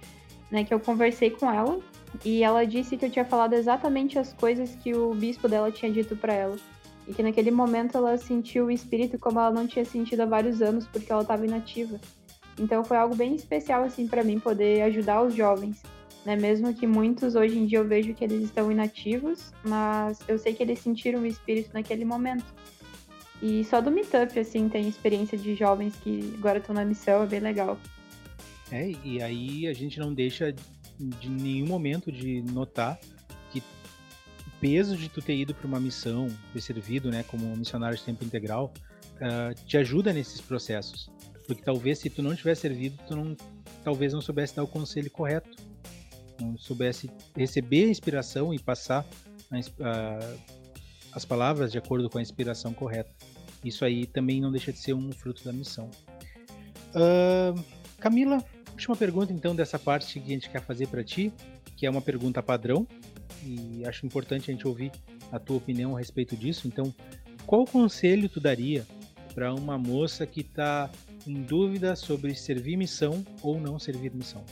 né, que eu conversei com ela e ela disse que eu tinha falado exatamente as coisas que o bispo dela tinha dito para ela. E que naquele momento ela sentiu o espírito como ela não tinha sentido há vários anos, porque ela estava inativa. Então foi algo bem especial assim para mim poder ajudar os jovens, né? Mesmo que muitos hoje em dia eu vejo que eles estão inativos, mas eu sei que eles sentiram o espírito naquele momento. E só do meetup assim tem experiência de jovens que agora estão na missão, é bem legal. É, e aí a gente não deixa de nenhum momento de notar que o peso de tu ter ido para uma missão, ter servido, né, como missionário de tempo integral, uh, te ajuda nesses processos. Porque talvez se tu não tivesse servido, tu não, talvez não soubesse dar o conselho correto, não soubesse receber a inspiração e passar a, a, as palavras de acordo com a inspiração correta. Isso aí também não deixa de ser um fruto da missão. Uh, Camila, última pergunta, então, dessa parte que a gente quer fazer para ti, que é uma pergunta padrão, e acho importante a gente ouvir a tua opinião a respeito disso. Então, qual conselho tu daria para uma moça que está em dúvida sobre servir missão ou não servir missão?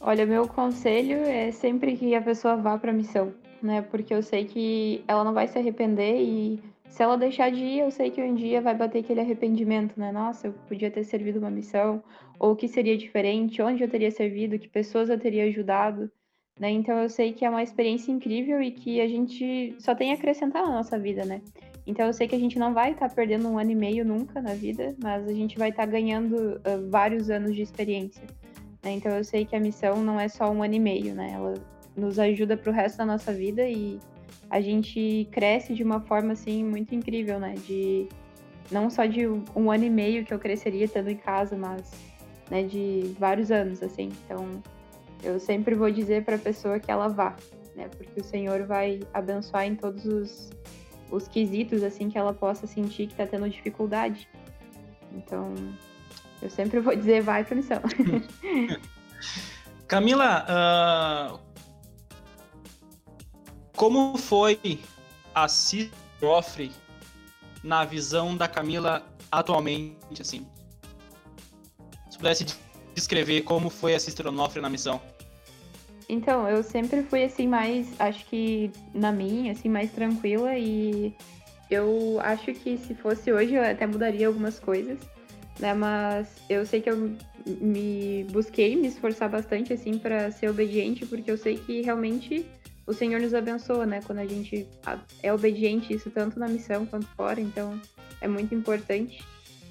Olha, meu conselho é sempre que a pessoa vá para missão, né? Porque eu sei que ela não vai se arrepender e se ela deixar de ir, eu sei que um dia vai bater aquele arrependimento, né? Nossa, eu podia ter servido uma missão, ou o que seria diferente, onde eu teria servido, que pessoas eu teria ajudado, né? Então eu sei que é uma experiência incrível e que a gente só tem a acrescentar na nossa vida, né? Então eu sei que a gente não vai estar tá perdendo um ano e meio nunca na vida, mas a gente vai estar tá ganhando uh, vários anos de experiência. Né? Então eu sei que a missão não é só um ano e meio, né? Ela nos ajuda para o resto da nossa vida e a gente cresce de uma forma assim muito incrível, né? De não só de um ano e meio que eu cresceria estando em casa, mas né, de vários anos, assim. Então, eu sempre vou dizer para a pessoa que ela vá, né? Porque o Senhor vai abençoar em todos os, os quesitos, assim, que ela possa sentir que está tendo dificuldade. Então, eu sempre vou dizer, vai para missão. Camila, uh, como foi a Cifrofre na visão da Camila atualmente, assim? Se pudesse descrever como foi a Sister na missão. Então, eu sempre fui assim mais, acho que na minha, assim, mais tranquila e eu acho que se fosse hoje eu até mudaria algumas coisas, né? Mas eu sei que eu me busquei me esforçar bastante assim para ser obediente, porque eu sei que realmente o Senhor nos abençoa, né? Quando a gente é obediente, isso tanto na missão quanto fora, então é muito importante.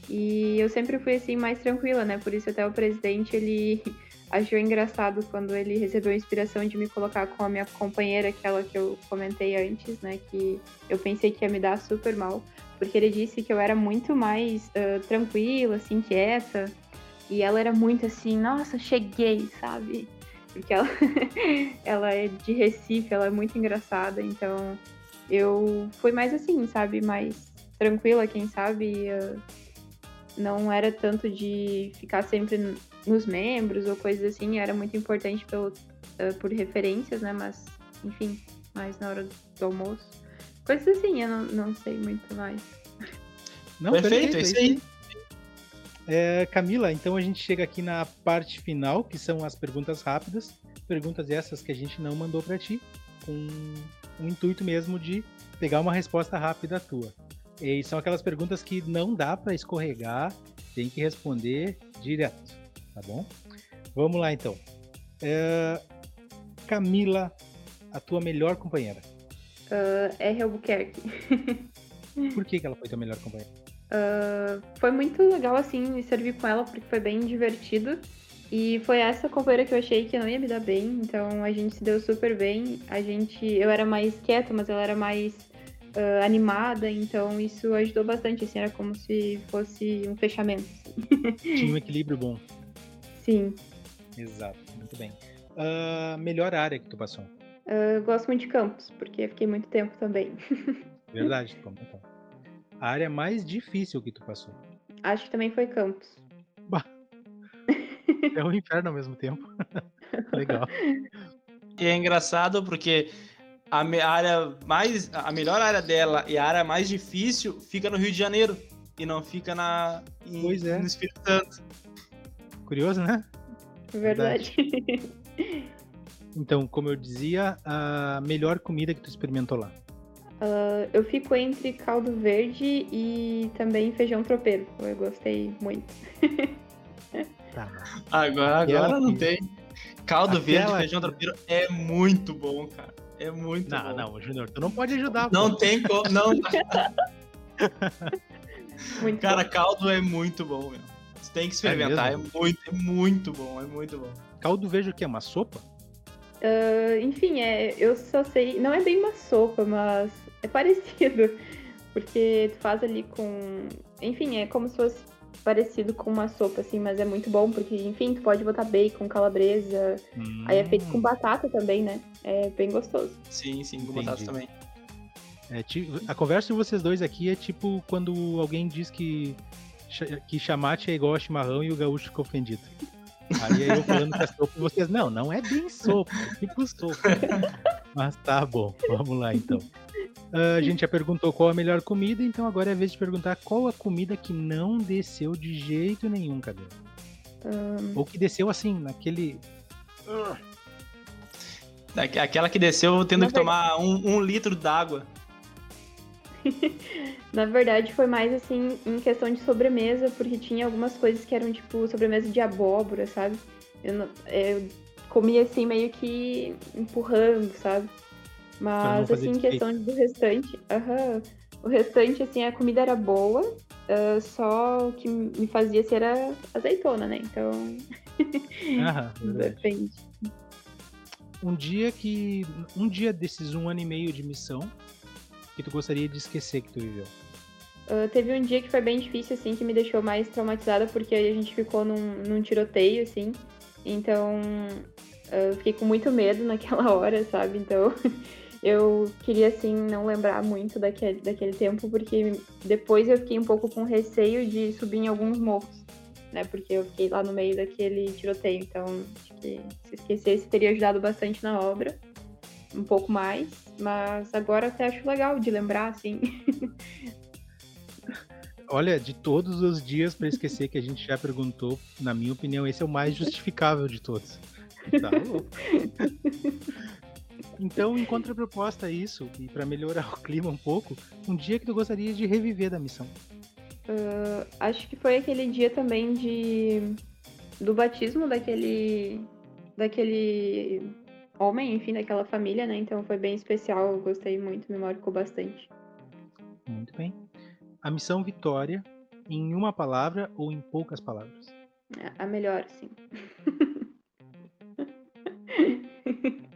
E eu sempre fui assim mais tranquila, né? Por isso até o presidente ele achou engraçado quando ele recebeu a inspiração de me colocar com a minha companheira, aquela que eu comentei antes, né? Que eu pensei que ia me dar super mal, porque ele disse que eu era muito mais uh, tranquila, assim, quieta. E ela era muito assim, nossa, cheguei, sabe? Porque ela, ela é de Recife, ela é muito engraçada, então eu fui mais assim, sabe? Mais tranquila, quem sabe. Não era tanto de ficar sempre nos membros ou coisas assim, era muito importante pelo, por referências, né? Mas, enfim, mais na hora do almoço. Coisas assim, eu não, não sei muito mais. Não, perfeito, perfeito é isso aí. É, Camila, então a gente chega aqui na parte final, que são as perguntas rápidas. Perguntas essas que a gente não mandou para ti, com o intuito mesmo de pegar uma resposta rápida tua. E são aquelas perguntas que não dá para escorregar, tem que responder direto, tá bom? Vamos lá então. É, Camila, a tua melhor companheira? Uh, R. Albuquerque. Por que, que ela foi tua melhor companheira? Uh, foi muito legal, assim, servir com ela, porque foi bem divertido. E foi essa companheira que eu achei que não ia me dar bem, então a gente se deu super bem. A gente, eu era mais quieta, mas ela era mais uh, animada, então isso ajudou bastante, assim, era como se fosse um fechamento. Tinha um equilíbrio bom. Sim. Exato, muito bem. Uh, melhor área que tu passou? Uh, gosto muito de campos, porque fiquei muito tempo também. Verdade, como então a área mais difícil que tu passou? Acho que também foi Campos. Bah. É um inferno ao mesmo tempo. Legal. E é engraçado porque a área mais. A melhor área dela e a área mais difícil fica no Rio de Janeiro. E não fica na. Em, pois é. No Espírito Santo. Curioso, né? Verdade. Então, como eu dizia, a melhor comida que tu experimentou lá? Uh, eu fico entre caldo verde e também feijão tropeiro. Eu gostei muito. tá. Agora, agora não tem. Caldo Aquela... verde e feijão tropeiro é muito bom, cara. É muito não, bom. Não, não, Júnior, tu não pode ajudar. Não pô. tem como. Não. muito cara, bom. caldo é muito bom, meu. Você tem que experimentar. É, é, muito, é muito bom, é muito bom. Caldo verde o quê? Uma sopa? Uh, enfim, é, eu só sei. Não é bem uma sopa, mas é parecido. Porque tu faz ali com. Enfim, é como se fosse parecido com uma sopa, assim, mas é muito bom, porque, enfim, tu pode botar bacon, calabresa. Hum. Aí é feito com hum. batata também, né? É bem gostoso. Sim, sim, com Entendi. batata também. É, a conversa de vocês dois aqui é tipo quando alguém diz que, que chamate é igual a chimarrão e o gaúcho fica ofendido. Aí eu falando que é sopa e vocês, não, não é bem sopa, é tipo sopa. Mas tá bom, vamos lá então. Uh, a gente já perguntou qual a melhor comida, então agora é a vez de perguntar qual a comida que não desceu de jeito nenhum, cadê? Um... Ou que desceu assim, naquele. Aquela que desceu tendo que tomar um, um litro d'água. Na verdade, foi mais assim em questão de sobremesa, porque tinha algumas coisas que eram tipo sobremesa de abóbora, sabe? Eu, não, eu comia assim meio que empurrando, sabe? Mas, assim, em questão do restante, aham, o restante, assim, a comida era boa, uh, só o que me fazia ser a azeitona, né? Então. Aham, depende. um dia que. Um dia desses um ano e meio de missão que tu gostaria de esquecer que tu viveu? Uh, teve um dia que foi bem difícil, assim, que me deixou mais traumatizada, porque a gente ficou num, num tiroteio, assim. Então, eu fiquei com muito medo naquela hora, sabe? Então, eu queria, assim, não lembrar muito daquele, daquele tempo, porque depois eu fiquei um pouco com receio de subir em alguns morros, né? Porque eu fiquei lá no meio daquele tiroteio. Então, acho que se esquecesse teria ajudado bastante na obra, um pouco mais. Mas agora até acho legal de lembrar, assim. Olha, de todos os dias para esquecer que a gente já perguntou, na minha opinião, esse é o mais justificável de todos. Tá louco. Então, em contraproposta a isso, e para melhorar o clima um pouco, um dia que tu gostaria de reviver da missão? Uh, acho que foi aquele dia também de do batismo daquele daquele homem, enfim, daquela família, né? Então foi bem especial, eu gostei muito, me marcou bastante. Muito bem a missão Vitória em uma palavra ou em poucas palavras? A melhor, sim.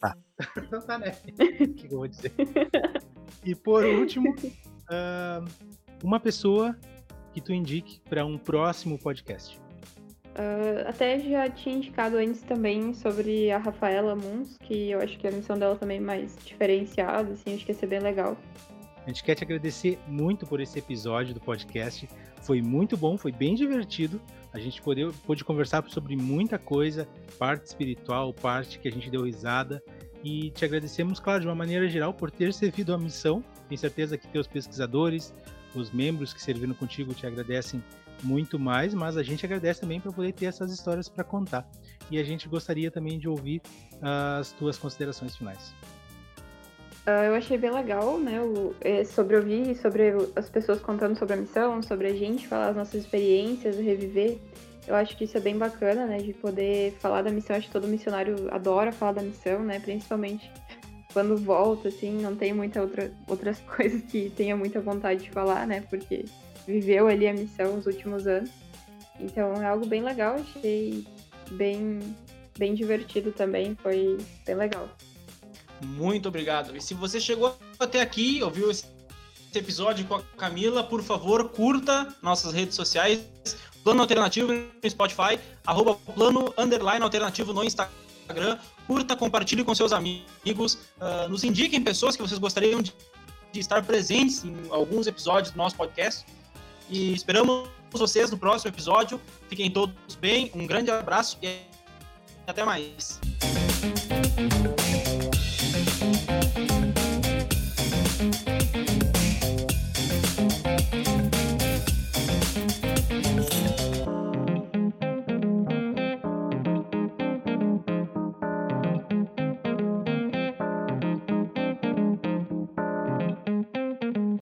Tá. Então tá, né? O que eu vou dizer? E por último, uh, uma pessoa que tu indique para um próximo podcast. Uh, até já tinha indicado antes também sobre a Rafaela Muns, que eu acho que a missão dela também é mais diferenciada, assim, acho que ia ser bem legal. A gente quer te agradecer muito por esse episódio do podcast. Foi muito bom, foi bem divertido. A gente pôde, pôde conversar sobre muita coisa, parte espiritual, parte que a gente deu risada. E te agradecemos, claro, de uma maneira geral, por ter servido a missão. Tenho certeza que teus pesquisadores, os membros que serviram contigo te agradecem muito mais, mas a gente agradece também por poder ter essas histórias para contar. E a gente gostaria também de ouvir as tuas considerações finais. Uh, eu achei bem legal, né, o, é, sobre ouvir sobre as pessoas contando sobre a missão, sobre a gente, falar as nossas experiências, reviver. Eu acho que isso é bem bacana, né, de poder falar da missão. Acho que todo missionário adora falar da missão, né, principalmente quando volta, assim, não tem muita outra, outras coisas que tenha muita vontade de falar, né, porque viveu ali a missão os últimos anos. Então é algo bem legal, achei bem, bem divertido também, foi bem legal. Muito obrigado. E se você chegou até aqui, ouviu esse episódio com a Camila, por favor, curta nossas redes sociais, Plano Alternativo no Spotify, arroba Plano Underline Alternativo no Instagram. Curta, compartilhe com seus amigos, uh, nos indiquem pessoas que vocês gostariam de, de estar presentes em alguns episódios do nosso podcast. E esperamos vocês no próximo episódio. Fiquem todos bem, um grande abraço e até mais.